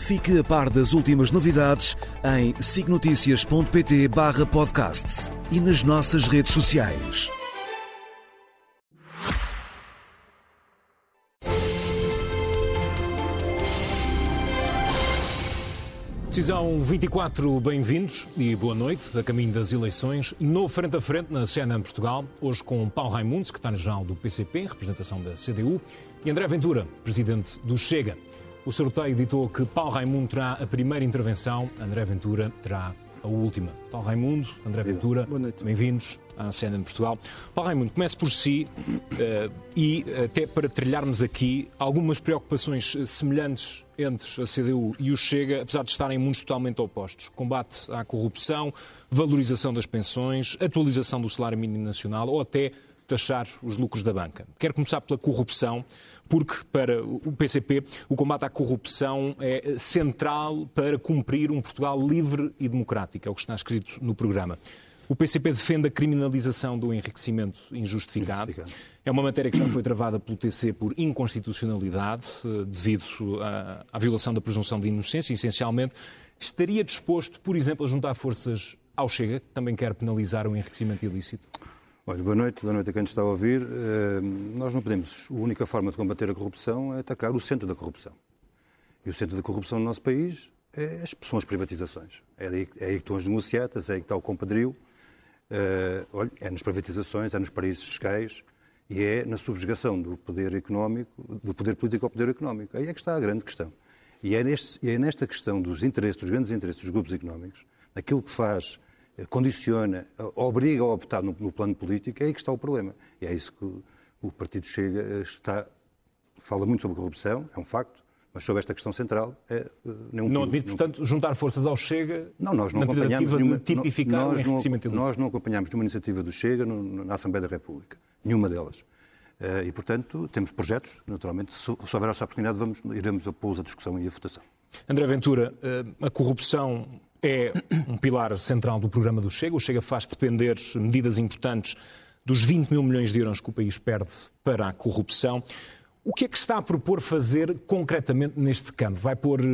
Fique a par das últimas novidades em signoticias.pt barra podcast e nas nossas redes sociais. Decisão 24, bem-vindos e boa noite, a caminho das eleições, no Frente a Frente na CNN Portugal, hoje com Paulo Raimundo, secretário-geral do PCP, em representação da CDU, e André Ventura, presidente do Chega. O sorteio ditou que Paulo Raimundo terá a primeira intervenção, André Ventura terá a última. Paulo Raimundo, André Ventura, bem-vindos à cena de Portugal. Paulo Raimundo, comece por si uh, e até para trilharmos aqui algumas preocupações semelhantes entre a CDU e o Chega, apesar de estarem mundos totalmente opostos. Combate à corrupção, valorização das pensões, atualização do salário mínimo nacional ou até taxar os lucros da banca. Quero começar pela corrupção, porque para o PCP o combate à corrupção é central para cumprir um Portugal livre e democrático, é o que está escrito no programa. O PCP defende a criminalização do enriquecimento injustificado. injustificado. É uma matéria que já foi travada pelo TC por inconstitucionalidade, devido à, à violação da presunção de inocência, essencialmente. Estaria disposto, por exemplo, a juntar forças ao Chega, que também quer penalizar o enriquecimento ilícito? Olha, boa noite, boa noite a quem está a ouvir. Uh, nós não podemos, a única forma de combater a corrupção é atacar o centro da corrupção. E o centro da corrupção no nosso país é, são as privatizações. É aí, é aí que estão as negociatas, é aí que está o compadrio. Uh, olha, é nas privatizações, é nos paraísos fiscais e é na subjugação do poder económico, do poder político ao poder económico. Aí é que está a grande questão. E é, neste, é nesta questão dos interesses, dos grandes interesses dos grupos económicos, daquilo que faz, condiciona, obriga a optar no, no, plano político, é aí que está o problema. E é isso que o, o Partido Chega eh, está, fala muito sobre corrupção, é um facto, mas sobre esta questão central é nenhum Não admite, portanto, juntar forças ao Chega não, nós não na acompanhamos nenhuma, de tipificar nós, não, nós não acompanhamos nenhuma iniciativa do Chega no, na Assembleia da República. Nenhuma delas. Uh, e, portanto, temos projetos, naturalmente. Se, se houver essa oportunidade, vamos, iremos a pô-los à discussão e à votação. André Ventura, a corrupção é um pilar central do programa do Chega. O Chega faz depender medidas importantes dos 20 mil milhões de euros que o país perde para a corrupção. O que é que está a propor fazer concretamente neste campo? Vai pôr uh,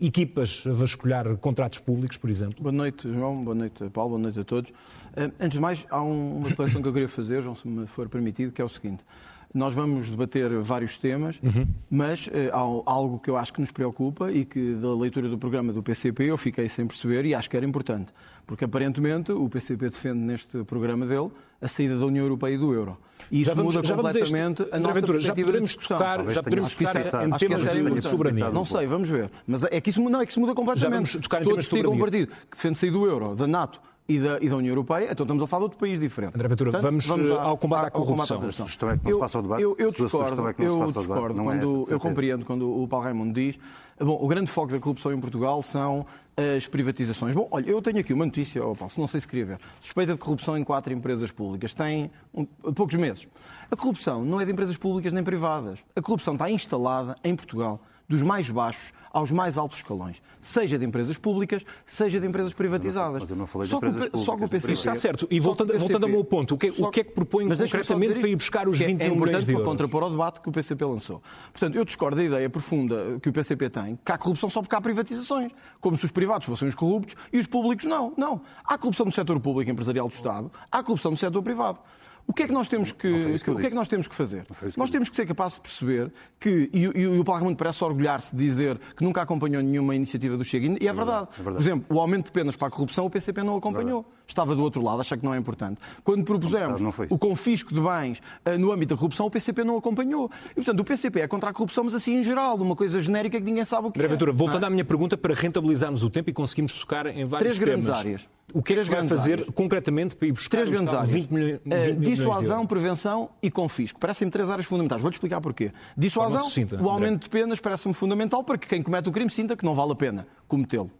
equipas a vasculhar contratos públicos, por exemplo? Boa noite, João. Boa noite, Paulo. Boa noite a todos. Uh, antes de mais, há um, uma declaração que eu queria fazer, João, se me for permitido, que é o seguinte. Nós vamos debater vários temas, uhum. mas uh, há algo que eu acho que nos preocupa e que, da leitura do programa do PCP, eu fiquei sem perceber e acho que era importante. Porque, aparentemente, o PCP defende neste programa dele a saída da União Europeia e do euro. E isto vamos, muda completamente a nossa Ventura, já poderemos tocar, já poderemos tocar em temas de soberania. Não sei, vamos ver. Mas é que isso, não, é que isso muda completamente. Já vamos tocar em temas de soberania. um partido que defende sair do euro, da NATO e da, e da, União Europeia, então estamos a falar de outro país diferente. André Ventura, Portanto, vamos, vamos ao combate à corrupção. A sugestão é que não se faça o debate. Eu, eu discordo, é eu, discordo não é quando, é eu compreendo quando o Paulo Raimundo diz bom, o grande foco da corrupção em Portugal são as privatizações. Bom, olha, eu tenho aqui uma notícia, oh Paulo, não sei se queria ver. Suspeita de corrupção em quatro empresas públicas. Tem um, poucos meses. A corrupção não é de empresas públicas nem privadas. A corrupção está instalada em Portugal dos mais baixos aos mais altos escalões, seja de empresas públicas, seja de empresas privatizadas. Mas eu não falei de só empresas que, públicas. Só que o PCP, está certo. E voltando, voltando ao meu ponto, o que, o que é que propõe concretamente para ir buscar os 20 é milhões de euros? É importante para contrapor ao debate que o PCP lançou. Portanto, eu discordo da ideia profunda que o PCP tem, que há corrupção só porque há privatizações, como se os privados fossem os corruptos e os públicos não. Não. Há corrupção no setor público empresarial do Estado, há corrupção no setor privado. O que é que nós temos que, que o que é que nós temos que fazer? Que nós temos que ser capazes de perceber que, e, e, e o Parlamento parece orgulhar-se de dizer que nunca acompanhou nenhuma iniciativa do Chega, e é, é verdade. É verdade. Por exemplo, o aumento de penas para a corrupção, o PCP não acompanhou. É Estava do outro lado, acha que não é importante. Quando propusemos o confisco de bens uh, no âmbito da corrupção, o PCP não acompanhou. E, portanto, o PCP é contra a corrupção, mas assim em geral, uma coisa genérica que ninguém sabe o que André é. voltando à minha pergunta, para rentabilizarmos o tempo e conseguirmos tocar em vários Três grandes temas. áreas. O que é que vai fazer áreas. concretamente para ir buscar Três grandes áreas. 20 milhões, 20 uh, Dissuasão, prevenção e confisco. Parecem-me três áreas fundamentais. Vou-te explicar porquê. Dissuasão, o aumento de penas parece-me fundamental para que quem comete o crime sinta que não vale a pena cometê-lo.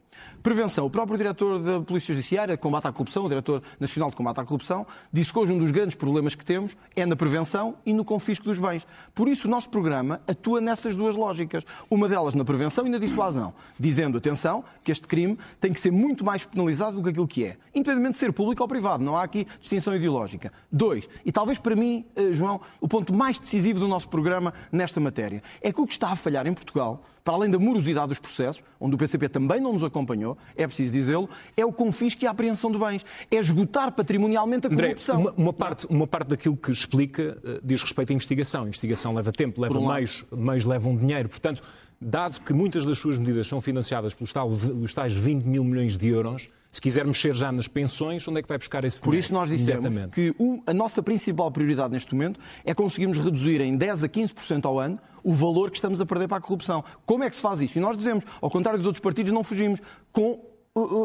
Prevenção. O próprio diretor da Polícia Judiciária, Combate à Corrupção, o diretor nacional de Combate à Corrupção, disse que hoje um dos grandes problemas que temos é na prevenção e no confisco dos bens. Por isso, o nosso programa atua nessas duas lógicas. Uma delas na prevenção e na dissuasão, dizendo, atenção, que este crime tem que ser muito mais penalizado do que aquilo que é, independentemente de ser público ou privado. Não há aqui distinção ideológica. Dois, e talvez para mim, eh, João, o ponto mais decisivo do nosso programa nesta matéria é que o que está a falhar em Portugal para além da morosidade dos processos, onde o PCP também não nos acompanhou, é preciso dizê-lo, é o confisco e a apreensão de bens. É esgotar patrimonialmente a corrupção. André, uma, uma, parte, uma parte daquilo que explica uh, diz respeito à investigação. A investigação leva tempo, leva um meios, meios levam dinheiro. Portanto, dado que muitas das suas medidas são financiadas pelos tais, tais 20 mil milhões de euros, se quiser mexer já nas pensões, onde é que vai buscar esse Por dinheiro? Por isso nós dissemos que a nossa principal prioridade neste momento é conseguirmos reduzir em 10 a 15% ao ano o valor que estamos a perder para a corrupção. Como é que se faz isso? E nós dizemos, ao contrário dos outros partidos, não fugimos com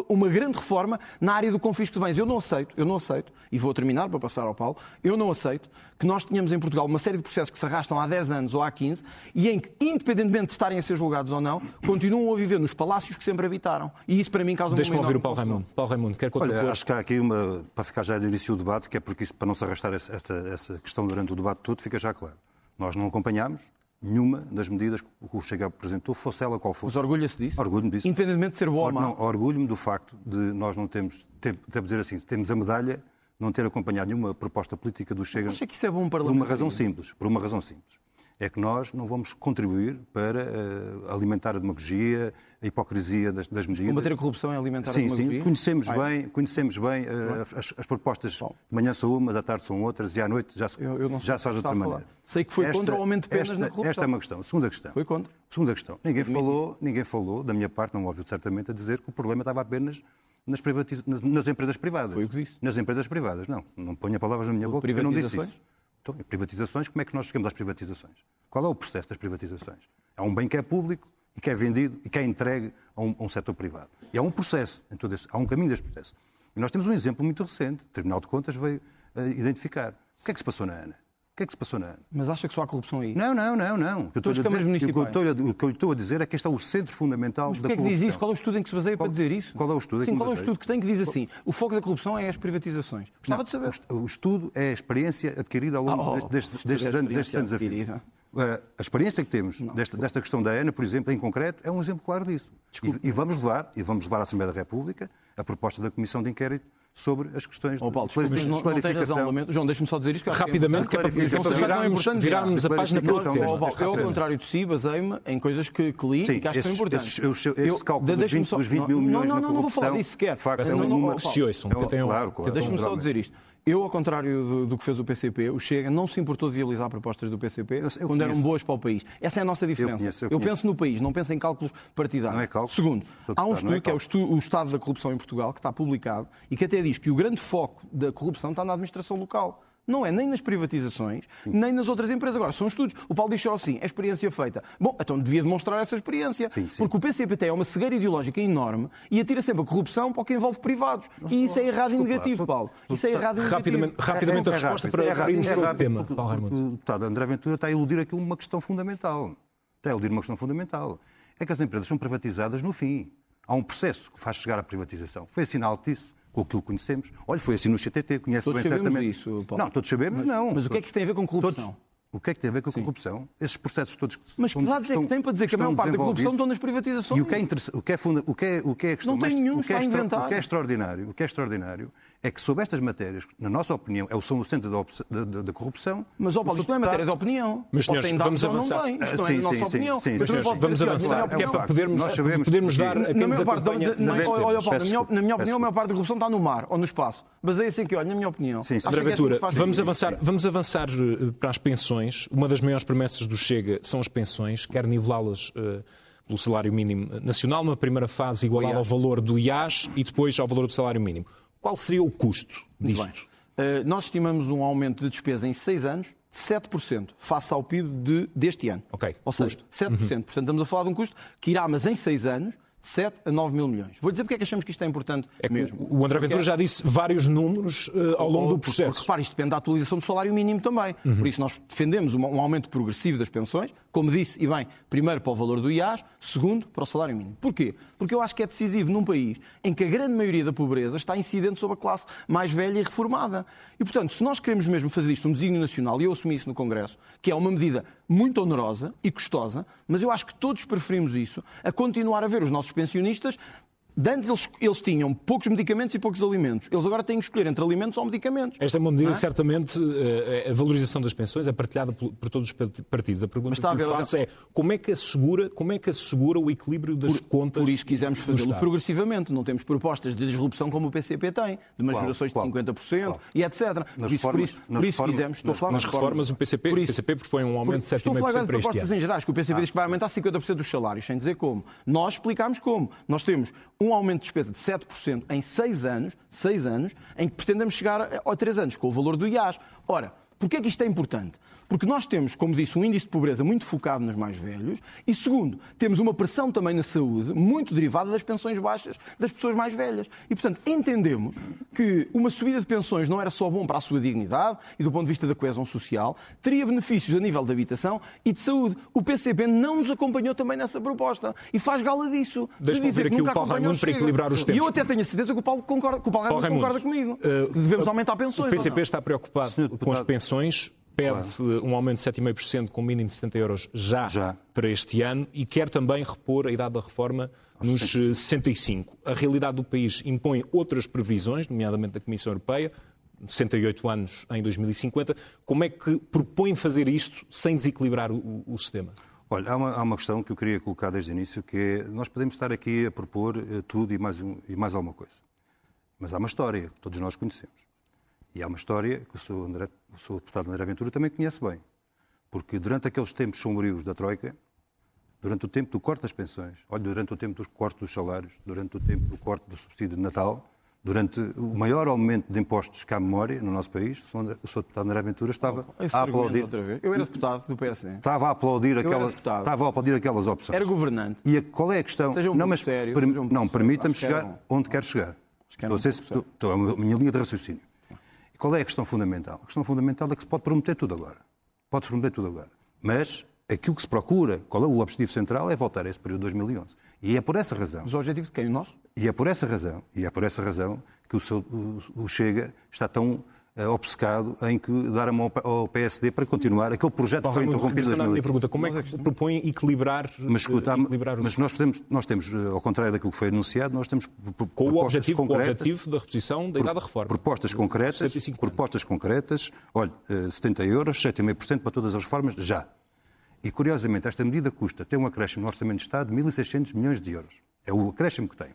uma grande reforma na área do confisco de bens. Eu não aceito, eu não aceito, e vou terminar para passar ao Paulo, eu não aceito que nós tenhamos em Portugal uma série de processos que se arrastam há 10 anos ou há 15 e em que, independentemente de estarem a ser julgados ou não, continuam a viver nos palácios que sempre habitaram. E isso para mim causa Deixa-me ouvir o Paulo confusão. Raimundo. Paulo Raimundo, quer Olha, acho que há aqui uma, para ficar já no início do debate, que é porque isso, para não se arrastar esta, essa questão durante o debate todo, fica já claro. Nós não acompanhamos, nenhuma das medidas que o Chega apresentou, fosse ela qual fosse. Mas orgulha-se disso? Orgulho-me disso. Independentemente de ser boa ou má? Orgulho-me do facto de nós não termos, ter, dizer assim, temos a medalha não ter acompanhado nenhuma proposta política do Chega. Acha que isso é bom para Por uma razão simples. Por uma razão simples. É que nós não vamos contribuir para uh, alimentar a demagogia, a hipocrisia das, das medidas. Combater a corrupção é alimentar sim, a demagogia? Sim, conhecemos bem, conhecemos bem uh, as, as, propostas. Bom. De manhã são umas, à tarde são outras e à noite já se, eu, eu já se faz de outra maneira. Sei que foi esta, contra o aumento de penas esta, na corrupção. Esta é uma questão. Segunda questão. Foi contra. Segunda questão. Ninguém falou, ninguém falou, da minha parte, não ouviu certamente, a dizer que o problema estava apenas nas, privatiz... nas, nas, empresas privadas. Foi o que disse. Nas empresas privadas, não. Não ponha palavras na minha boca, eu não disse isso. Então, privatizações, como é que nós chegamos às privatizações? Qual é o processo das privatizações? É um bem que é público e que é vendido e que é entregue a um, a um setor privado. E há um processo, em todo este, há um caminho deste processo. E nós temos um exemplo muito recente. O Tribunal de Contas veio uh, identificar. O que é que se passou na ANA? O que é que se passou na ANA? Mas acha que só há corrupção aí? Não, não, não, não. O que, eu estou, a dizer, o que, eu estou a, dizer é que este é o centro fundamental Mas da corrupção. Mas que é que diz isso? Qual é o estudo em que se baseia qual, para dizer isso? Qual é o estudo? Sim, qual é o estudo que tem que diz assim? O foco da corrupção é as privatizações. Gostava de saber. O, estudo é a experiência adquirida ao longo Ah, oh, destes, destes, anos, destes anos a fio. A experiência que temos desta, desta, questão da ANA, por exemplo, em concreto, é um exemplo claro disso. E, e, vamos levar, e vamos levar à Assembleia da República a proposta da Comissão de Inquérito sobre as questões oh, Paulo, desculpa, de não, não tem razão. João, deixa-me só dizer isto. Rapidamente, que é para, que é virarmos, virarmos a página que oh, Paulo, Eu, ao contrário de si, baseio-me em coisas que, que li Sim, e que acho que são importantes. Esse, esse, esse eu, cálculo dos 20, dos 20 mil milhões não, não, não, não, não vou falar disso sequer. Facto, é uma se ouçam. Claro, claro. Deixa-me só dizer isto. Eu, ao contrário do, do, que fez o PCP, o Chega não se importou de viabilizar propostas do PCP eu, eu quando eram boas para o país. Essa é a nossa diferença. Eu, conheço, eu penso no país, não penso em cálculos partidários. Não é cálculo. Segundo, há um estudo é que é o, estudo, o Estado da Corrupção em Portugal, que está publicado e que até diz que o grande foco da corrupção está na administração local. Não é nem nas privatizações, Sim. nem nas outras empresas. Agora, são estudos. O Paulo diz só assim, é experiência feita. Bom, então devia demonstrar essa experiência. Sim, sim. Porque o PCPT é uma cegueira ideológica enorme e atira sempre a corrupção para o que envolve privados. E isso é errado e negativo, Paulo. Isso é errado e negativo. Rapidamente, é, é, a resposta é para, é para o tema. Paulo Raimundo. O deputado André Ventura está a iludir aqui uma questão fundamental. Está a iludir uma questão fundamental. É que as empresas são privatizadas no fim. Há um processo que faz chegar à privatização. Foi assim na Altice, com aquilo que conhecemos. Olha, foi assim no CTT, conhece todos bem certamente. Isso, Paulo. Não, todos sabemos, mas, não. Mas todos, o que é que isso tem a ver com corrupção? Todos, o que é que tem a ver com a corrupção? Esses processos todos que Mas que dados é que tem para dizer que a maior parte da corrupção estão nas privatizações? E o que é, o que é, funda, o que é, o que é a questão Não tem nenhum, o que é, está a inventar. O que é extraordinário, o que é extraordinário é que sobre estas matérias, na nossa opinião, é o são o centro da, da, da corrupção. Mas, ó Paulo, isto não é matéria de opinião. Mas, senhores, vamos avançar. Não Isto não é a nossa opinião. Sim, mas, senhores, vamos avançar, porque é para podermos, Nós sabemos podermos dar a quem nos acompanha... Olha, Paulo, na minha, na minha opinião, a maior parte da corrupção está no mar ou no espaço. Baseia-se em que, olha, na minha opinião. Sim, sim. Ventura, vamos avançar, vamos avançar eh, para as pensões. Uma das maiores promessas do Chega são as pensões, quer nivelá-las uh, pelo salário mínimo nacional, numa primeira fase igualada ao valor do IAS e depois ao valor do salário mínimo. Qual seria o custo disto? Uh, nós estimamos um aumento de despesa em seis anos de 7% face ao PIB de, deste ano. Ok. Ou seja, 7%. Uhum. Portanto, estamos a falar de um custo que irá, mas em seis anos, 7 a 9 mil milhões. Vou dizer porque é que achamos que isto é importante É mesmo. o André Ventura Porque- já disse vários números eh, ao longo do porque, processo. Porque, repare, isto depende da atualização do salário mínimo também. Uhum. Por isso, nós defendemos um, um aumento progressivo das pensões, como disse, e bem, primeiro para o valor do IAS, segundo para o salário mínimo. Porquê? Porque eu acho que é decisivo num país em que a grande maioria da pobreza está incidente sobre a classe mais velha e reformada. E, portanto, se nós queremos mesmo fazer isto um desígnio nacional, e eu assumi isso no Congresso, que é uma medida muito onerosa e custosa, mas eu acho que todos preferimos isso a continuar a ver os nossos pensionistas de Antes eles, eles tinham poucos medicamentos e poucos alimentos. Eles agora têm que escolher entre alimentos ou medicamentos. Esta é uma medida é? que certamente eh, a valorização das pensões é partilhada por, por todos os part- partidos. A pergunta que eu faço é como é que assegura, como é que assegura o equilíbrio das contas? Por isso quisemos fazê-lo progressivamente. Não temos propostas de disrupção como o PCP tem, de Qual? majorações Qual? de 50% Qual? e etc. Por Nas isso, por reformas- isso, por isso reformas- fizemos. Estou a falar Nas das reformas, o PCP, Por o isso- PCP propõe um aumento de Estou a falar 7,5% de para este propostas ano. em gerais, que o PCP diz que vai aumentar 50% dos salários, sem dizer como. Nós explicámos como. Nós temos um aumento de despesa de 7% em 6 anos, 6 anos, em que pretendemos chegar a 3 anos, com o valor do IAS. Ora, Porquê é que isto é importante? Porque nós temos, como disse, um índice de pobreza muito focado nos mais velhos e, segundo, temos uma pressão também na saúde muito derivada das pensões baixas das pessoas mais velhas. E, portanto, entendemos que uma subida de pensões não era só bom para a sua dignidade e do ponto de vista da coesão social, teria benefícios a nível de habitação e de saúde. O PCP não nos acompanhou também nessa proposta e faz gala disso. de Deixa-me dizer ouvir que aqui o Paulo Raimundo para equilibrar os E tempos. eu até tenho a certeza que o Paulo, concorda, que o Paulo Paulo Raimundo concorda comigo. eh, que devemos aumentar pensões. O PCP está preocupado Senhor com as deputado. Pensões, pede eh, um aumento de 7,5% com mínimo de 70 euros já, Já. para este ano e quer também repor a idade da reforma nos eh, 65. A realidade do país impõe outras previsões, nomeadamente da Comissão Europeia, 68 anos em 2050. Como é que propõe fazer isto sem desequilibrar o, o- o sistema? Olha, há uma, há uma questão que eu queria colocar desde o início, que é, nós podemos estar aqui a propor eh, tudo e mais, um- e mais alguma coisa. Mas há uma história que todos nós conhecemos. E há uma história que o Sr. André, o Sr. deputado André Ventura também conhece bem. Porque durante aqueles tempos sombrios da Troika, durante o tempo do corte das pensões, olha, durante o tempo do corte dos salários, durante o tempo do corte do subsídio de Natal, durante o maior aumento de impostos que há memória no nosso país, o Sr. Deputado André Ventura estava Esse a aplaudir. outra vez. Eu era deputado do PSD. Estava a aplaudir aquelas, estava a aplaudir aquelas opções. Era governante. E a- qual é a questão? Seja um não, mas sério, seja um não, permita-me chegar onde quero chegar. Estou a ser- estou- a minha linha de raciocínio. E qual é a questão fundamental? A questão fundamental é que se pode prometer tudo agora. Pode-se prometer tudo agora. Mas aquilo que se procura, qual é o objetivo central, é voltar a esse período de 2011. E é por essa razão Mas o objetivo de quem? O nosso? e é por essa razão, e é por essa razão que o, seu- o- o Chega está tão obcecado em que dar a mão ao PSD para continuar aquele projeto que foi interrompido em regressando à minha 2015. pergunta, como é que propõe equilibrar, Mas escuta, eh, equilibrar os- mas nós, fazemos, nós temos, eh, ao contrário daquilo que foi anunciado, nós temos com o propostas objetivo, com o concretas, objetivo da reposição da idade da reforma? propostas concretas, 105 anos. propostas concretas, olha, eh, 70 euros, 7,5% para todas as reformas, já. E curiosamente, esta medida custa, tem um acréscimo no Orçamento de Estado de 1.600 milhões de euros. É o acréscimo que tem.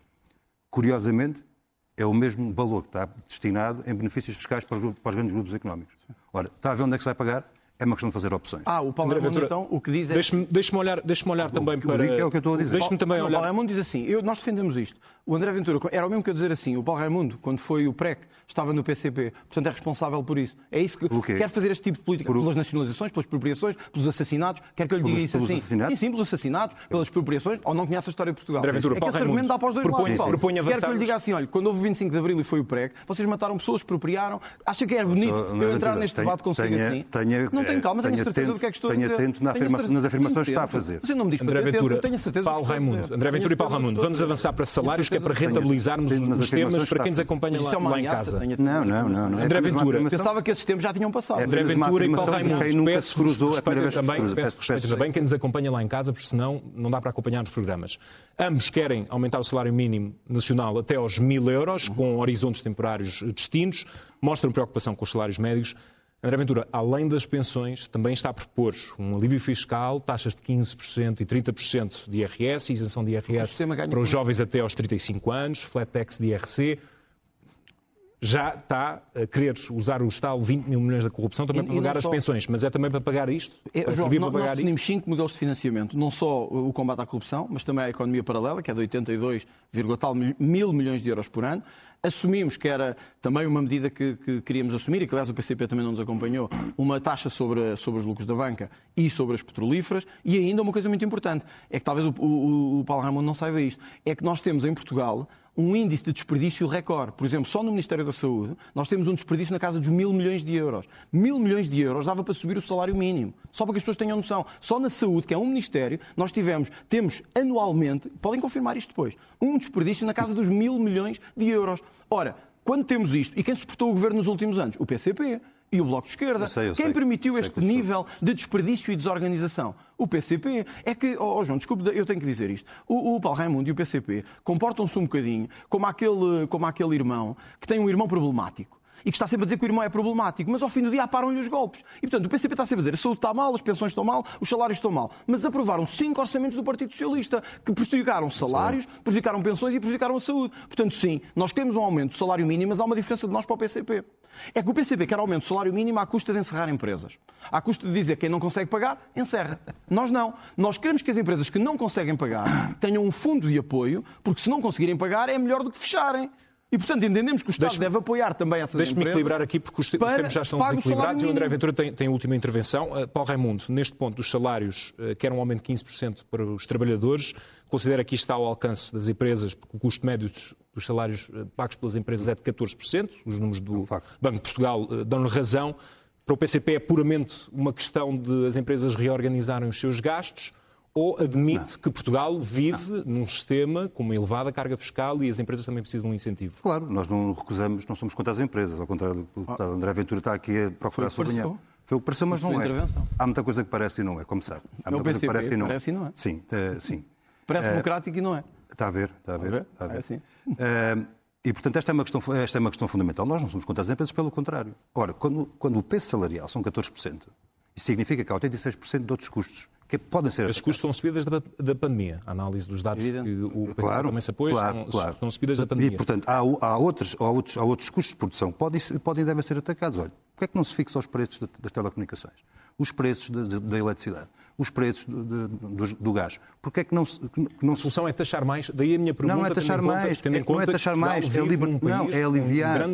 Curiosamente, é o mesmo valor que está destinado em benefícios fiscais para os, para os grandes grupos económicos. Ora, está a ver onde é que se vai pagar? É uma questão de fazer opções. Ah, o Paulo Raimundo, então, o que diz é... Deixe-me deixe olhar, deixe olhar também que eu para. é o que eu estou a dizer. Deixe-me também Não, O olhar. Paulo Raimundo diz assim, eu- nós defendemos isto. O André Ventura era o mesmo que eu dizer assim, o Paulo Raimundo, quando foi o PREC, estava no PCP, portanto é responsável por isso. É isso que quer fazer este tipo de política, Por pelas nacionalizações, pelas expropriações, pelos assassinatos, quer que eu lhe diga Pelos- isso pelos assim. assassinatos? Sim, sim, pelos assassinatos, pelas expropriações, ou não conhece a história de Portugal. André Ventura, é que Paulo esse argumento dá para os dois propõe- lados. Paulo. propõe quer que eu lhe diga assim, olha, quando houve o 25 de Abril e foi o PREC, vocês mataram pessoas, expropriaram, acha que é bonito Só, eu entrar neste tenha- debate consigo tenha- assim? tenha- não tenho calma, tenho tenha certeza atento- do que é que estou a dizer. atento na Tenho afirma- certeza- nas afirmações que está a tenho fazer. Você não me diz André Ventura, tenho Paulo que. Raimundo, André Tenho Ventura e Paulo Raimundo, que vamos avançar para salários, que é para rentabilizarmos Tenho os temas para que quem nos acompanha lá, é lá em casa. Não, não, não. não André Ventura. Pensava que esses tempos já tinham passado. É André Ventura e Paulo Raimundo, peço cruzou, é se também, cruza. peço peço- também quem nos acompanha lá em casa, porque senão não dá para acompanhar os programas. Ambos querem aumentar o salário mínimo nacional até aos mil euros, com horizontes temporários distintos, mostram preocupação com os salários médios. André Ventura, além das pensões, também está a propor um alívio fiscal, taxas de 15% e 30% de IRS, isenção de IRS para os jovens até aos 35 anos, flat tax de IRC. Já está a querer usar o Estado 20 mil milhões da corrupção também E- para pagar as só- pensões, mas é também para pagar isto? É, Vai João, nós, para nós pagar isto? definimos cinco modelos de financiamento. Não só o combate à corrupção, mas também a economia paralela, que é de 82, tal mil milhões de euros por ano. Assumimos que era também uma medida que, que, queríamos assumir, e que aliás o PCP também não nos acompanhou, uma taxa sobre, sobre os lucros da banca e sobre as petrolíferas, e ainda uma coisa muito importante, é que talvez o, o, o Paulo Raimundo não saiba isto, é que nós temos em Portugal um índice de desperdício recorde. Por exemplo, só no Ministério da Saúde, nós temos um desperdício na casa dos mil milhões de euros. Mil milhões de euros dava para subir o salário mínimo. Só para que as pessoas tenham noção. Só na saúde, que é um Ministério, nós tivemos, temos anualmente, podem confirmar isto depois, um desperdício na casa dos mil milhões de euros. Ora, quando temos isto, e quem suportou o governo nos últimos anos? O PCP e o Bloco de Esquerda. Eu sei, eu Quem sei. permitiu Sei este nível de desperdício e desorganização? O PCP. É que, oh, oh, João, desculpe, eu tenho que dizer isto. O, o Paulo Raimundo e o PCP comportam-se um bocadinho como aquele, como aquele irmão que tem um irmão problemático. E que está sempre a dizer que o irmão é problemático, mas ao fim do dia aparam-lhe os golpes. E portanto o PCP está sempre a dizer a saúde está mal, as pensões estão mal, os salários estão mal. Mas aprovaram cinco orçamentos do Partido Socialista que prejudicaram salários, prejudicaram pensões e prejudicaram a saúde. Portanto, sim, nós queremos um aumento do salário mínimo, mas há uma diferença de nós para o PCP. É que o PCP quer aumento do salário mínimo à custa de encerrar empresas. À custa de dizer que quem não consegue pagar, encerra. Nós não. Nós queremos que as empresas que não conseguem pagar tenham um fundo de apoio, porque se não conseguirem pagar é melhor do que fecharem. E, portanto, entendemos que o Estado Deixe-me- deve apoiar também essas Deixe-me empresas. equilibrar aqui, porque os, os para tempos já estão desequilibrados e o André. Ventura tem, tem a última intervenção. Uh, Paulo Raimundo, neste ponto dos salários, uh, quer um aumento de 15% para os trabalhadores, considera que isto está ao alcance das empresas, porque o custo médio dos, dos salários uh, pagos pelas empresas é de 14%, os números do um facto. Banco de Portugal uh, dão-lhe razão. Para o PCP é puramente uma questão de as empresas reorganizarem os seus gastos, ou admite que Portugal vive num sistema com uma elevada carga fiscal e as empresas também precisam de um incentivo? Claro, nós não recusamos, não somos contra as empresas, ao contrário do que o deputado André Ventura está aqui a procurar sublinhar. Foi o que pareceu, mas não é. Há muita coisa que parece e não é, como sabe. Há É muita coisa que parece e não parece e não é. Sim, eh, sim. Parece Eh, democrático e não é. Está a ver, está a ver. Está a ver. É assim. Eh, e, portanto, esta é, uma questão, esta é uma questão fundamental. Nós não somos contra as empresas, pelo contrário. Ora, quando, quando o peso salarial são 14%, isso significa que há 86% de outros custos que podem ser Esses custos estão subidas da, da pandemia. A análise dos dados Evidente. que o Claro, também se apoia claro, estão, claro. estão subidas da pandemia. E, portanto, há, há, outros, há, outros, há outros custos de produção que podem, podem e devem ser atacados. Olha, porquê é que não se fixa os preços da- das telecomunicações? Os preços de- de- da eletricidade? Os preços de- de- do, do gás? Porquê é que não se... que não A se solução é taxar mais, daí a minha pergunta. não é taxar conta- mais, em é- não é conta taxar mais, é, liber- num país não, é aliviar, é,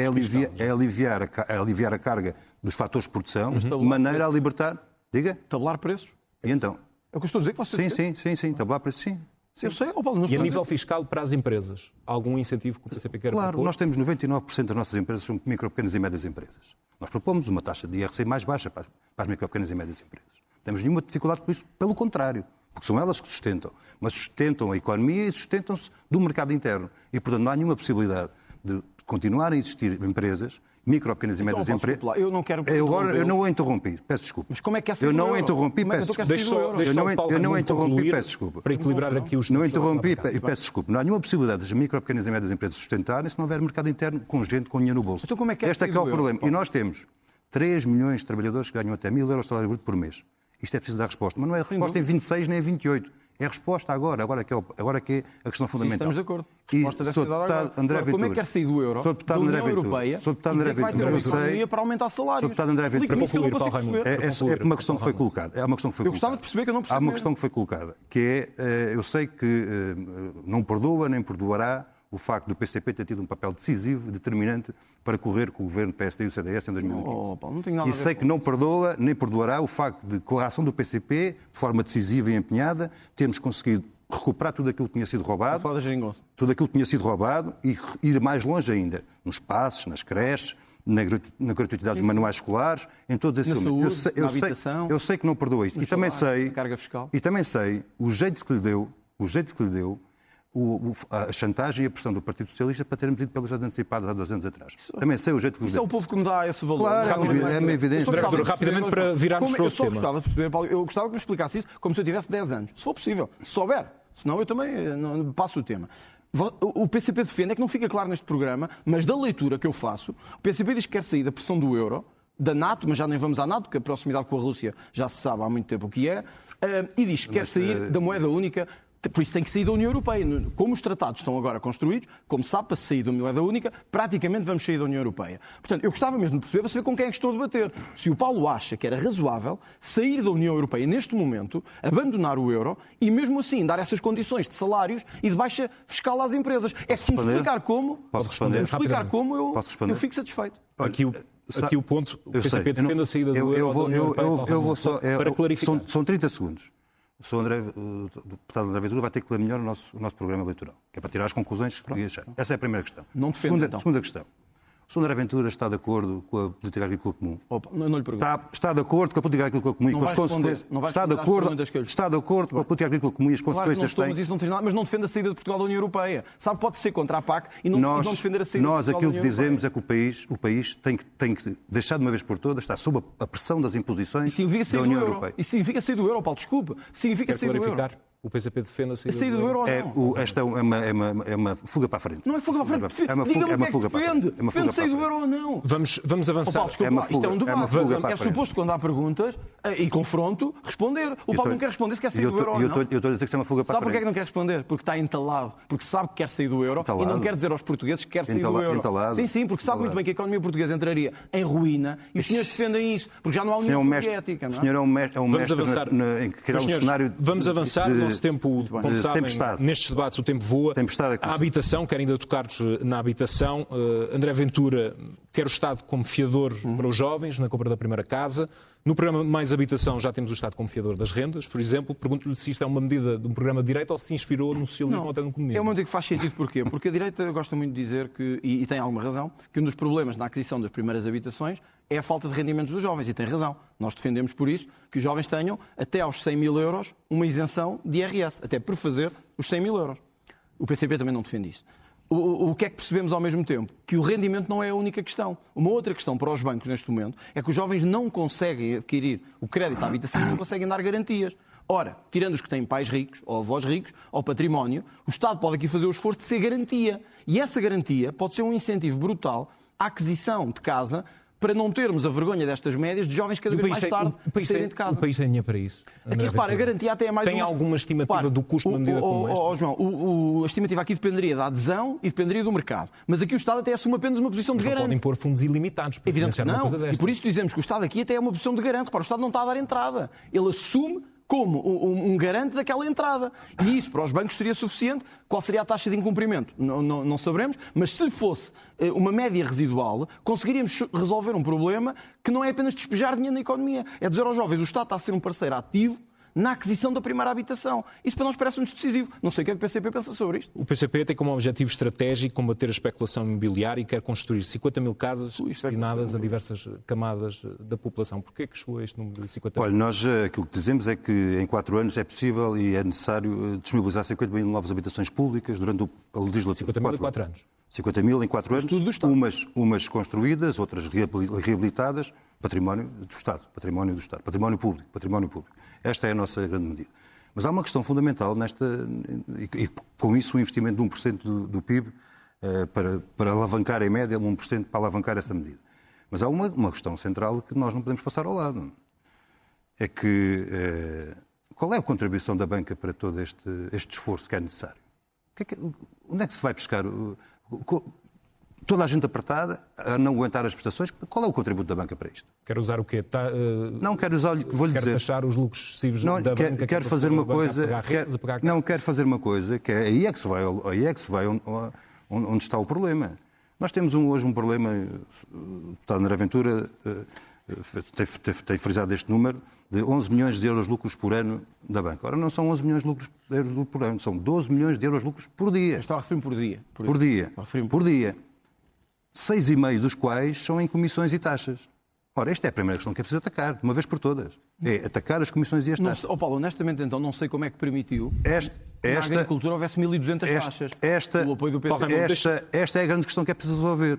é aliviar, é aliviar, a, é aliviar a carga dos fatores de produção, de Uhum. maneira a libertar. Diga? Tabular preços. E então? É o que eu estou a dizer que vocês Sim, sim, sim, sim, tabular preço, sim. Eu sei, ó Paulo, não E estou a a nível dizer. fiscal para as empresas, algum incentivo que o PCP quer Claro, propor? nós temos 99% das nossas empresas são micro, pequenas e médias empresas. Nós propomos uma taxa de IRC mais baixa para as, para as micro, pequenas e médias empresas. Não temos nenhuma dificuldade com isso, pelo contrário, porque são elas que sustentam. Mas sustentam a economia e sustentam-se do mercado interno. E, portanto, não há nenhuma possibilidade de continuar a existir empresas, micro, pequenas e Então, médias empresas. eu não quero Eu agora eu não o interrompi, peço desculpa. Mas como é que é Eu não o interrompi, peço desculpa. Deixa Eu não- eu não interrompi, peço desculpa. Para equilibrar aqui os Não interrompi e peço desculpa. Não há nenhuma possibilidade das micro, pequenas e médias empresas sustentarem se não houver mercado interno com gente com dinheiro no bolso. Então como é que é este é que é o problema. E nós temos 3 milhões de trabalhadores que ganham até mil euros de salário bruto por mês. Isto é preciso dar resposta. Mas não é a resposta em 26 nem em 28. É a resposta agora, agora que é, o- agora que é a questão fundamental. estamos de acordo. E, Resposta deve Sr. ser dada Deputado agora. André Agora, como é que Ventura, quer sair do euro, da União Ventura, Europeia, Sr. Deputado e André Ventura, eu sei- economia para aumentar salários? Sr. Deputado André Ventura, Para concluir, Paulo. Raimundo. é, é- é uma questão que foi colocada. É uma questão que foi Eu gostava colocada. de perceber que eu não percebo Há uma questão que foi colocada, que é, eh, eu sei que eh, não perdoa nem perdoará o facto do PCP ter tido um papel decisivo e determinante para correr com o governo PSD e o CDS em 2015. Oh, Paulo, não tenho nada e sei que não perdoa nem perdoará o facto de, com a ação do PCP, de forma decisiva e empenhada, termos conseguido recuperar tudo aquilo que tinha sido roubado, tudo aquilo que tinha sido roubado e ir mais longe ainda, nos passos, nas creches, na, na gratuidade dos manuais escolares, em todos esses elementos. eu sei, eu, sei, eu sei que não perdoa isso. E também sei, carga fiscal. e também sei o jeito que lhe deu, o jeito que lhe deu o- o- a chantagem e a pressão do Partido Socialista para termos ido pelas antecipadas há dois anos atrás. Também sei o jeito que Isso é o povo que me dá esse valor. Claro, é Rapidamente. uma- é uma evidência. Eu de Rapidamente para virarmos como- para Eu outro só tema. gostava de perceber, Paulo, eu gostava que me explicasse isso como se eu tivesse 10 anos. Se for possível, se souber. Senão eu também eh, não, passo o tema. O o PCP defende, é que não fica claro neste programa, mas da leitura que eu faço, o PCP diz que quer sair da pressão do euro, da NATO, mas já nem vamos à NATO, porque a proximidade com a Rússia já se sabe há muito tempo o que é, eh, e diz que quer sair da moeda única Por isso tem que sair da União Europeia. Como os tratados estão agora construídos, como sabe, para sair da moeda única, praticamente vamos sair da União Europeia. Portanto, eu gostava mesmo de perceber para saber com quem é que estou a debater. Se o Paulo acha que era razoável sair da União Europeia neste momento, abandonar o euro e mesmo assim dar essas condições de salários e de baixa fiscal às empresas. É que se me explicar como, Posso responder? me explicar como eu, Posso responder? eu fico satisfeito. Aqui o, aqui o ponto, o PCP defende a saída do eu, euro eu da vou, União eu, Europeia, eu, vou só. é, para clarificar. São, são 30 segundos. O Sr. André, o deputado André Ventura vai ter que ler melhor o nosso, o nosso programa eleitoral, que é para tirar as conclusões que. Essa é a primeira questão. Não defende, segunda, então. segunda questão. O Sr. André Ventura está de acordo com a política agrícola comum? Opa, não, não lhe pergunto. Está, está de acordo com a política agrícola comum e Não com as consequências? não vai Está de acordo, lhe- está de acordo com a política agrícola comum e as Claro que não consequências estou, que mas isso não tem nada, mas não defende a saída de Portugal da União Europeia. Sabe, pode ser contra a PAC e não, e Nós, não defender a saída nós de Portugal aquilo da que dizemos Europeia. é que o país, o país tem, que, tem que deixar de uma vez por todas, está sob a, pressão das imposições da União euro. Europeia. Isso significa sair do euro, Paulo, desculpe. Significa sair do euro. O PCP defende a A saída, saída do euro ou É, não? o, esta é uma, é, uma, é uma fuga para a frente. Não é fuga para a frente. É uma fuga, Diga-me é o uma que é fuga que para a defende. frente. É uma fuga Defende sair do frente. euro ou não? Vamos, vamos Oh, avançar. Paulo, desculpa, É uma lá, isto é um fuga, é debate. fuga é frente. suposto, quando há perguntas e confronto, responder. O Paulo não quer responder se quer sair do euro tô- ou eu não. Eu estou a dizer que isto é uma fuga para Sabe a porquê é que frente. não quer responder? Porque está entalado. Porque sabe que quer sair do euro e não quer dizer aos portugueses que quer sair do euro. entalado? Sim, sim, porque sabe muito bem que a economia portuguesa entraria em ruína e os senhores defendem isso, porque já não há O é União mestre, Soviética. o é? senhor é um mestre, é em criar um cenário. de- vamos avançar. Nosso tempo, como de sabem, tempestade. nestes debates o tempo voa. Tempestade é a habitação, quero ainda tocar-vos na habitação. Uh, André Ventura quer o Estado como fiador Uhum. para os jovens na compra da primeira casa. No programa Mais Habitação já temos o Estado como fiador das rendas, por exemplo. Pergunto-lhe se isto é uma medida de um programa de direita ou se inspirou no socialismo ou até no comunismo. É uma medida que faz sentido porquê? Porque a direita gosta muito de dizer que, e, e tem alguma razão, que um dos problemas na aquisição das primeiras habitações é a falta de rendimentos dos jovens. E tem razão. Nós defendemos por isso que os jovens tenham, até aos 100 mil euros, uma isenção de IRS, até por fazer os 100 mil euros. O PCP também não defende isso. O, o- que é que percebemos ao mesmo tempo? Que o rendimento não é a única questão. Uma outra questão para os bancos neste momento é que os jovens não conseguem adquirir o crédito à habitação não conseguem dar garantias. Ora, tirando os que têm pais ricos, ou avós ricos, ou património, o Estado pode aqui fazer o esforço de ser garantia. E essa garantia pode ser um incentivo brutal à aquisição de casa para não termos a vergonha destas médias de jovens cada vez mais tem- tarde país saírem tem- de casa. O país tem dinheiro para isso. Aqui, André repara, a garantia até é mais Tem uma- alguma estimativa Repara, do custo de uma medida o- como o- esta? o- João, o- a estimativa aqui dependeria da adesão e dependeria do mercado. Mas aqui o Estado até assume apenas uma posição de garante. podem pôr fundos ilimitados para Evidente que não. E por isso dizemos que o Estado aqui até é uma posição de garante. Repara, o Estado não está a dar entrada. Ele assume como um, um garante daquela entrada. E isso para os bancos seria suficiente. Qual seria a taxa de incumprimento? Não, não- não saberemos, mas se fosse eh, uma média residual, conseguiríamos resolver um problema que não é apenas despejar dinheiro na economia. É dizer aos jovens, o Estado está a ser um parceiro ativo na aquisição da primeira habitação. Isso para nós parece-nos decisivo. Não sei o que é que o PCP pensa sobre isto. O PCP tem como objetivo estratégico combater a especulação imobiliária e quer construir 50 mil casas Ui, destinadas a diversas camadas da população. Porquê que chegou a este número de 50 mil? Olha, nós eh, aquilo que dizemos é que em quatro anos é possível e é necessário eh, disponibilizar 50 mil novas habitações públicas durante a legislatura. 50 mil em Quatro anos. 50 mil em quatro anos, tudo do Estado. umas, umas construídas, outras reabili- reabilitadas, património do Estado, património do Estado, património público, património público. Esta é a nossa grande medida. Mas há uma questão fundamental nesta, e, com isso o investimento de 1% do, do PIB eh, para, para alavancar em média 1% para alavancar essa medida. Mas há uma, uma questão central que nós não podemos passar ao lado. É que eh, qual é a contribuição da banca para todo este, este esforço que é necessário? Que é que- onde é que se vai buscar? Toda a gente apertada, a não aguentar as prestações, qual é o contributo da banca para isto? Quer usar o quê? Tá, eh, Não quero usar, vou-lhe quer dizer. taxar os lucros excessivos Não, da quer- banca? quero quer fazer uma banca coisa. Quer- pagar não, quero fazer uma coisa que é aí é que se vai, aí é que se vai onde, onde- onde está o problema. Nós temos um- hoje um problema, o deputado André Ventura eh, eh, tem, tem- tem frisado este número, de 11 milhões de euros de lucros por ano da banca. Ora, não são 11 milhões de lucros de euros por ano, são 12 milhões de euros de lucros por dia. Eu Estava a referir por dia. Por dia. Estava a referir-me Por dia. Seis e meio dos quais são em comissões e taxas. Ora, esta é a primeira questão que é preciso atacar, de uma vez por todas. É atacar as comissões e as Não taxas. sei- oh Paulo, honestamente então não sei como é que permitiu Esta, que na esta, agricultura houvesse 1.200 esta, taxas. esta, O apoio do. Raimundo, esta, esta é a grande questão que é preciso resolver.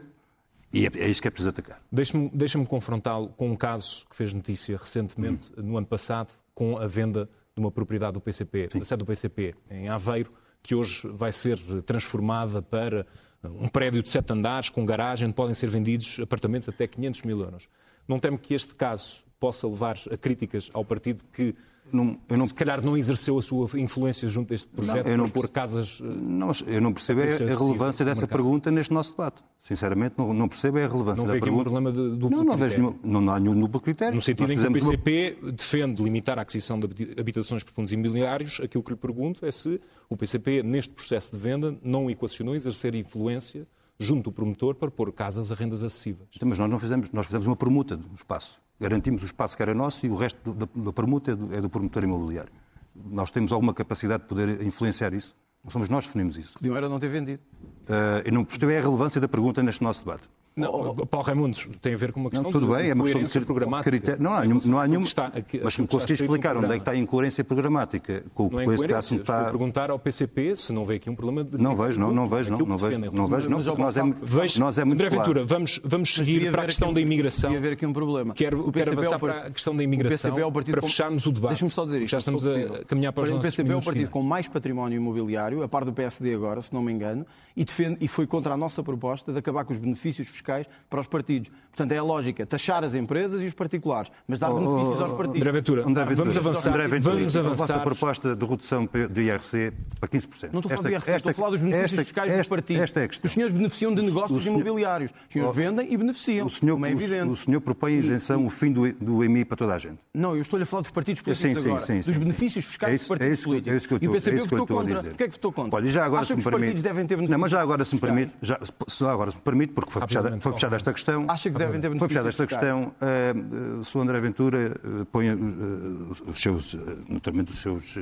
E é, é isso que é preciso atacar. Deixe-me deixe confrontá-lo com um caso que fez notícia recentemente, no ano passado, com a venda de uma propriedade do PCP, da sede do PCP, em Aveiro, que hoje vai ser transformada para um prédio de sete andares, com garagem, onde podem ser vendidos apartamentos até 500 mil euros. Não temo que este caso possa levar a críticas ao partido que Não- eu não- se calhar não exerceu a sua influência junto a este projeto eu não para pôr perce- casas. eh, Não, eu não percebo a, a relevância dessa pergunta neste nosso debate. Sinceramente, não, não percebo a relevância Não da um pergunta. problema de duplo não, não vejo critério. nenhum, não há nenhum duplo critério. No sentido Nós em que o fizemos uma- PCP defende limitar a aquisição de habi- habitações por fundos imobiliários, aquilo que lhe pergunto é se o PCP, neste processo de venda, não equacionou exercer influência junto do promotor para pôr casas a rendas acessíveis. Mas nós não fizemos, nós fizemos uma permuta do espaço. Garantimos o espaço que era nosso e o resto da, da permuta é do, é do promotor imobiliário. Nós temos alguma capacidade de poder influenciar isso? Não somos nós que definimos isso. Podiam era não ter vendido. Ah, eu não percebo a relevância da pergunta neste nosso debate. Não, Paulo Raimundos, tem a ver com uma questão Não, tudo de, bem, é uma questão de ser programática. critério. Não há nenhum, não há nenhum que está- aquilo mas se me que está conseguir explicar onde é que está a incoerência programática com, Não é com esse caso Estou a está... perguntar ao PCP se não vê aqui um problema de. Não vejo, não, não vejo, não, não que vejo, não vejo, não, nós é, Vejo, nós é muito André claro. Ventura, vamos, vamos seguir para a questão aqui- da imigração. Devia haver aqui um problema. Quero, O quero é o avançar par- para a questão da o imigração o para fecharmos o debate. Deixa-me só dizer isto. Já estamos a caminhar para os O nossos PCP é o partido com mais património imobiliário, a par do PSD agora, se não me engano, e, defende, e foi contra a nossa proposta de acabar com os benefícios fiscais para os partidos. Portanto, é a lógica taxar as empresas e os particulares, mas dar benefícios aos partidos. André Ventura, André Ventura, vamos avançar. André Ventura, vamos a vossa avançar. proposta de redução do IRC para 15%. Não estou a falar do Esta- IRC, estou a falar dos benefícios esta- fiscais dos esta- partidos. Esta é a. Os senhores beneficiam de negócios o senhor- imobiliários. Os senhores vendem e beneficiam, O senhor, como é evidente. o senhor propõe isenção, o fim do, do EMI para toda a gente. Não, eu estou-lhe a falar dos partidos políticos Sim, sim, agora, sim, dos benefícios fiscais É dos partidos é isso políticos. é isso que eu e o estou- PCP é isso que eu votou estou a contra. Porquê é que votou contra? Olha, e já agora Acha se me que os permite. partidos devem ter benefícios Não, mas já agora se me fiscais? permite, já, só agora se me permite, porque foi fechada, foi fechada esta questão. Acha que devem ter Foi fechada benefícios esta questão. eh, eh, o Sr. André Ventura eh, põe os seus, naturalmente os seus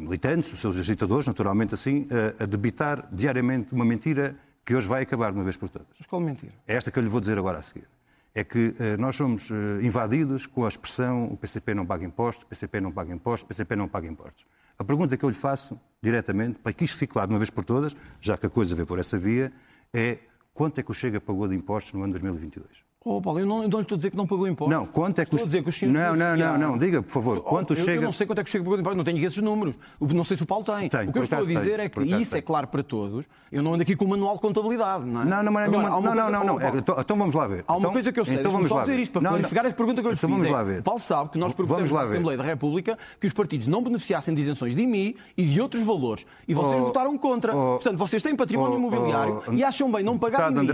militantes, os seus agitadores, naturalmente assim, a debitar diariamente uma mentira que hoje vai acabar de uma vez por todas. Mas qual mentira? É esta que eu lhe vou dizer agora a seguir. É que nós somos invadidos com a expressão o PCP não paga impostos, o PCP não paga impostos, o PCP não paga impostos. A pergunta que eu lhe faço diretamente, para que isto fique claro de uma vez por todas, já que a coisa veio por essa via, é quanto é que o Chega pagou de impostos no ano 2022? Oh, Paulo, eu não, eu não lhe estou a dizer que não pagou impostos. Não, quanto é que Estou os- a dizer que os senhores Não, não, não, não, diga, por favor, Oh, quanto eu, chega- Eu não sei quanto é que chega pagou impostos, não tenho esses números. Não sei se o Paulo tem. Tem, o que eu estou a dizer é que acaso isso é claro para todos. Eu não ando aqui com o manual de contabilidade, não é? Não, não, mas Agora, não, não, não, não. Paulo, É, Então, então vamos lá ver. Há uma Então- coisa que eu sei, então vamos só lá dizer ver. isto, para Não, não. clarificar a pergunta que eu lhe Então fiz. vamos é, lá ver. Paulo sabe que nós propusemos na. Assembleia da República que os partidos não beneficiassem de isenções de IMI e de outros valores. E vocês Oh, votaram contra. oh, Portanto, vocês têm património oh, imobiliário e acham bem não pagar IMI,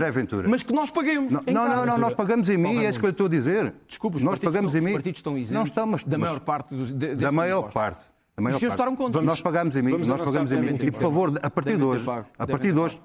mas que nós paguemos. Não, não, não, não, nós pagamos em mim, é isso que eu estou a dizer. Desculpe, os nós pagamos estão, em mim. os partidos estão isentos Não estamos, da maior parte dos, de, Da maior impostos. parte. Da maior parte. contra. Nós pagamos em mim, nós pagamos em mim. E por favor, a partir de hoje, a partir de hoje.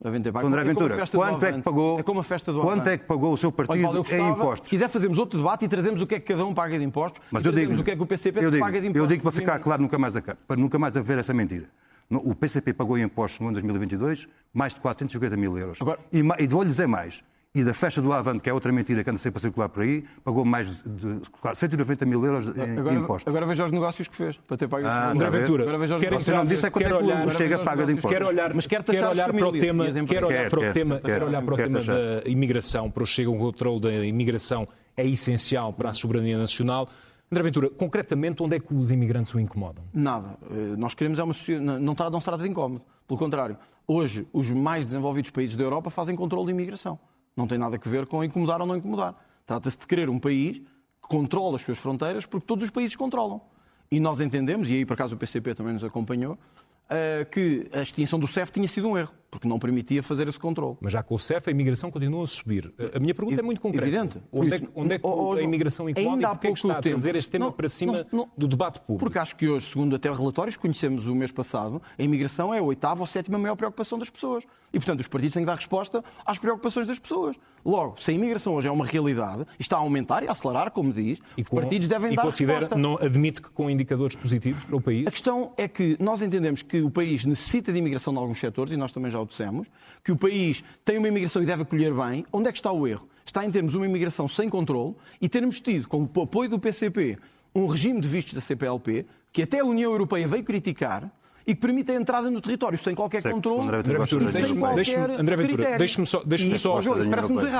Sr. André É Ventura, do quanto é que pagou? É como a festa do Quanto é que pagou o seu Olha, partido eu em impostos? Se quiser fazermos outro debate e trazemos o que é que cada um paga de impostos Mas eu digo, o que é que o PCP eu digo, paga de impostos. eu digo para ficar claro nunca mais para nunca mais haver essa mentira. O PCP pagou em impostos no ano 2022 mais de 450 mil euros. Agora- E, e vou-lhe dizer mais. E da festa do Avante, que é outra mentira que anda sempre a circular por aí, pagou mais de 190 mil euros em Agora, impostos. agora veja os negócios que fez para ter pago Ah, André. Ventura, Agora veja os quer negócios. Não me disse é quanto é quero que olhar- o Chega paga de impostos. Quero olhar, Mas quer quero taxar olhar para o tema, quero olhar Quer, para o quer, tema, quer, quero olhar para o tema da imigração, para o Chega, o controle da imigração é essencial para a soberania nacional. André Ventura, concretamente, onde é que os imigrantes o incomodam? Nada. Eh, Nós queremos é uma sociedade. Não, não se trata de incómodo. Pelo contrário, hoje os mais desenvolvidos países da Europa fazem controle de imigração. Não tem nada a ver com incomodar ou não incomodar. Trata-se de querer um país que controle as suas fronteiras, porque todos os países controlam. E nós entendemos, e aí por acaso o PCP também nos acompanhou, eh, que a extinção do CEF tinha sido um erro, porque não permitia fazer esse controle. Mas já com o CEF, a imigração continua a subir. A minha pergunta é muito concreta. Evidente. Onde é, isso, que- onde é que oh, oh, a imigração ainda e porquê é está a trazer este tema Não, para cima não, não. do debate público? Porque acho que hoje, segundo até relatórios que conhecemos o mês passado, a imigração é a oitava ou sétima maior preocupação das pessoas. E, portanto, os partidos têm que dar resposta às preocupações das pessoas. Logo, se a imigração hoje é uma realidade, e está a aumentar e a acelerar, como diz, E os com- partidos devem e dar considera, resposta. não admite que com indicadores positivos para o país? A questão é que nós entendemos que o país necessita de imigração em alguns setores, e nós também já o dissemos, que o país tem uma imigração e deve acolher bem. Onde é que está o erro? Está em termos uma imigração sem controle e termos tido, com o apoio do PCP, um regime de vistos da CPLP, que até a União Europeia veio criticar e que permite a entrada no território sem qualquer Sei que controle André Ventura, deixe-me deixe-me só, deixe-me só,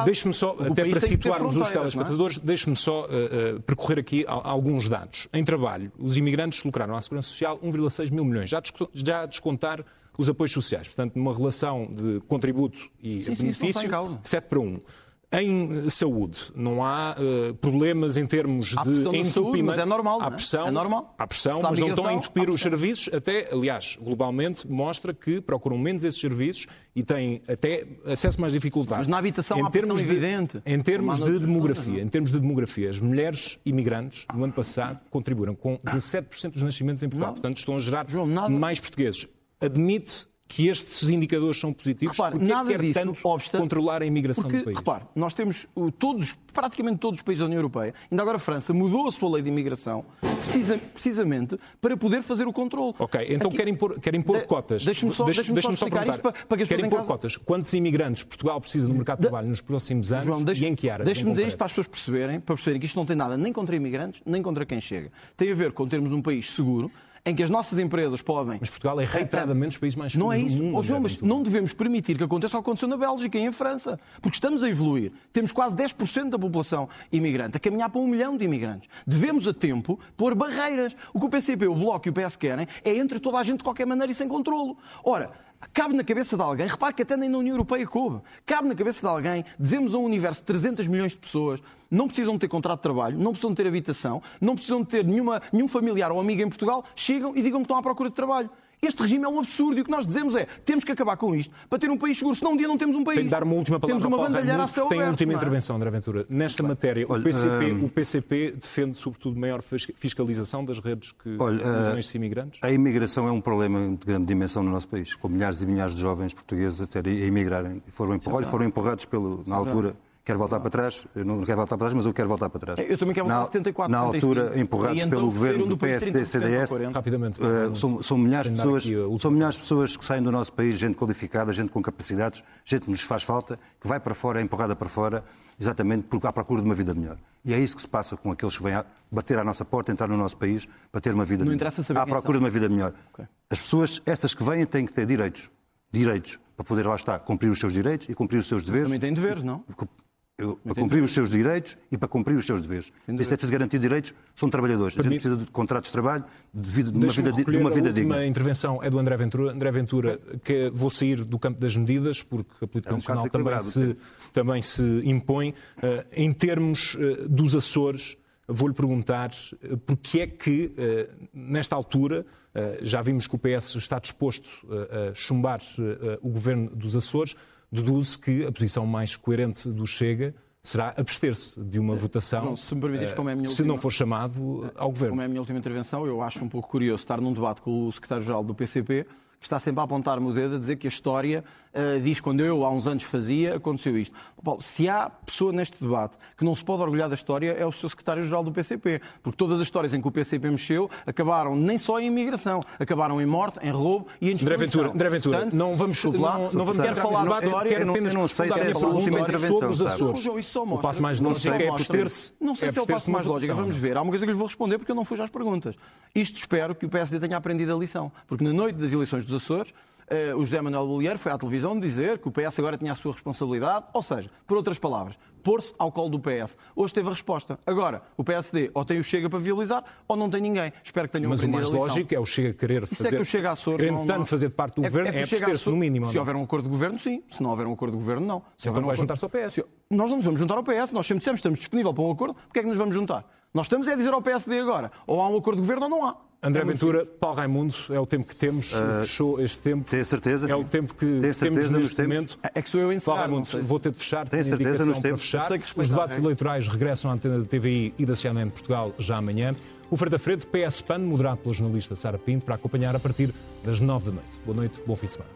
deixe-me só, até para situarmos os não é? telespectadores, deixe-me só uh, uh, percorrer aqui a- alguns dados. Em trabalho, os imigrantes lucraram à Segurança Social 1,6 mil milhões, já, já a descontar os apoios sociais. Portanto, numa relação de contributo e Sim, sim, benefício, causa. 7 para 1. Em saúde, não há uh, problemas em termos há de entupimento. Saúde, mas é normal. Há pressão, é normal. Há pressão mas não estão a entupir os serviços. Até, aliás, globalmente mostra que procuram menos esses serviços e têm até acesso mais dificuldade. Mas na habitação em há termos de, evidente. Em termos de demografia, não. em termos de demografia, as mulheres imigrantes no ano passado contribuíram com 17% dos nascimentos em Portugal. Portanto, estão a gerar João, mais portugueses. Admite que estes indicadores são positivos, repare, porque nada é que quer tanto obsta, controlar a imigração porque, do país? Repare, nós temos uh, todos, praticamente todos os países da União Europeia, ainda agora a França, mudou a sua lei de imigração precisa, precisamente para poder fazer o controle. Ok, então Aqui, querem impor, querem impor de, cotas. Deixe-me só, deixe deixe só, só explicar isto para, para que as Querem pessoas impor cotas. Quantos imigrantes Portugal precisa no mercado de trabalho nos próximos anos João, deixe, e em que áreas? Deixe-me dizer isto para as pessoas perceberem, para perceberem que isto não tem nada nem contra imigrantes, nem contra quem chega. Tem a ver com termos um país seguro, em que as nossas empresas podem. Mas Portugal é reiteradamente os países mais Não é isso. do mundo. Oh, João, mas não devemos permitir que aconteça o que aconteceu na Bélgica e em França. Porque estamos a evoluir. Temos quase 10% da população imigrante, a caminhar para um milhão de imigrantes. Devemos, a tempo, pôr barreiras. O que o PCP, o Bloco e o PS querem é entre toda a gente de qualquer maneira e sem controlo. Ora, Cabe na cabeça de alguém, repare que até nem na União Europeia coube, cabe na cabeça de alguém, dizemos a um universo de 300 milhões de pessoas, não precisam ter contrato de trabalho, não precisam ter habitação, não precisam ter nenhuma, nenhum familiar ou amigo em Portugal, chegam e digam que estão à procura de trabalho. Este regime é um absurdo e o que nós dizemos é temos que acabar com isto para ter um país seguro, senão um dia não temos um país. De dar uma última palavra temos uma ao Paulo bandalheira a Raimundo, céu que tem a última é? intervenção, André Ventura. Nesta matéria, o Olha, PCP, hum, o PCP defende, sobretudo, maior fis- fiscalização das redes que Olha, eh, estes imigrantes? A imigração é um problema de grande dimensão no nosso país, com milhares e milhares de jovens portugueses até a imigrarem. E Foram, empurrados, foram empurrados pelo, na altura. Quero voltar para trás, eu não quero voltar para trás, mas eu quero voltar para trás. Eu também quero voltar na, a 74, Na 75. altura, empurrados E então pelo governo do PSD 30% CDS, ou 40%. Rapidamente. Uh, são, são milhares de pessoas, são milhares de pessoas que saem do nosso país, gente qualificada, gente com capacidades, gente que nos faz falta, que vai para fora, é empurrada para fora, exatamente porque à procura de uma vida melhor. E é isso que se passa com aqueles que vêm a bater à nossa porta, entrar no nosso país para ter uma vida Não melhor. interessa saber à procura de uma vida melhor. Ok. As pessoas, essas que vêm, têm que ter direitos. Direitos para poder lá estar, cumprir os seus direitos e cumprir os seus deveres. Também têm deveres, não? Eu, para cumprir os seus direitos e para cumprir os seus deveres. Por isso é preciso garantir direitos, são trabalhadores. A gente Permite- precisa de contratos de trabalho, de, vida, de uma vida, de uma vida a última digna. intervenção é do André Ventura. André Ventura, que vou sair do campo das medidas, porque a política É um nacional também se, também se impõe. Eh, em termos eh, dos Açores, vou-lhe perguntar eh, porque é que, nesta altura, já vimos que o PS está disposto a chumbar o governo dos Açores, deduz que a posição mais coerente do Chega será abster-se de uma votação João, se permites, eh, é se última- não for chamado ao governo. Como é a minha última intervenção, eu acho um pouco curioso estar num debate com o secretário-geral do PCP, que está sempre a apontar-me o dedo a dizer que a história ah, diz quando eu há uns anos fazia, aconteceu isto. Paulo, se há pessoa neste debate que não se pode orgulhar da história, é o seu secretário-geral do PCP. Porque todas as histórias em que o PCP mexeu acabaram nem só em imigração, acabaram em morte, em roubo e em destruição. André Ventura, Portanto, não vamos, lá, não, não vamos quero falar da debate, história. quero eu não- apenas eu não sei se é a última intervenção, sobre os? Açores. O passo mais não lógico é abster-se. Não sei é se é o passo de mais lógico. Vamos ver. Há uma coisa que lhe vou responder porque eu não fui às perguntas. Isto espero que o PSD tenha aprendido a lição. Porque na noite das eleições dos Açores, eh, o José Manuel Bolieiro foi à televisão dizer que o PS agora tinha a sua responsabilidade. Ou seja, por outras palavras, pôr-se ao colo do PS. Hoje teve a resposta. Agora, o PSD ou tem o Chega para viabilizar ou não tem ninguém. Espero que tenham Mas o mais lógico é o Chega querer Isso fazer. é que o Chega Açores querendo não, não- fazer parte do governo, é, que o Chega abster-se no mínimo. Se houver um acordo de governo, sim. Se não houver um acordo de governo, não. Se Então houver um vai acordo- juntar-se ao PS. Se- Nós não nos vamos juntar ao PS. Nós sempre dissemos que estamos disponíveis para um acordo. Porquê é que nos vamos juntar? Nós estamos é a dizer ao PSD agora. Ou há um acordo de governo ou não há. André É Ventura, Paulo Raimundo, é o tempo que temos, fechou este tempo. Tem certeza? É o tempo que Tem temos neste tempos? momento. É que sou eu encerrar, Paulo Raimundo, vou ter de fechar, Tem tenho certeza indicação nos para tempos? fechar. Sei que respeitar Os debates regra. eleitorais regressam à antena da TVI e da CNN em Portugal já amanhã. O Frente a Frente, PS PAN, moderado pela jornalista Sara Pinto, para acompanhar a partir das nove da noite. Boa noite, bom fim de semana.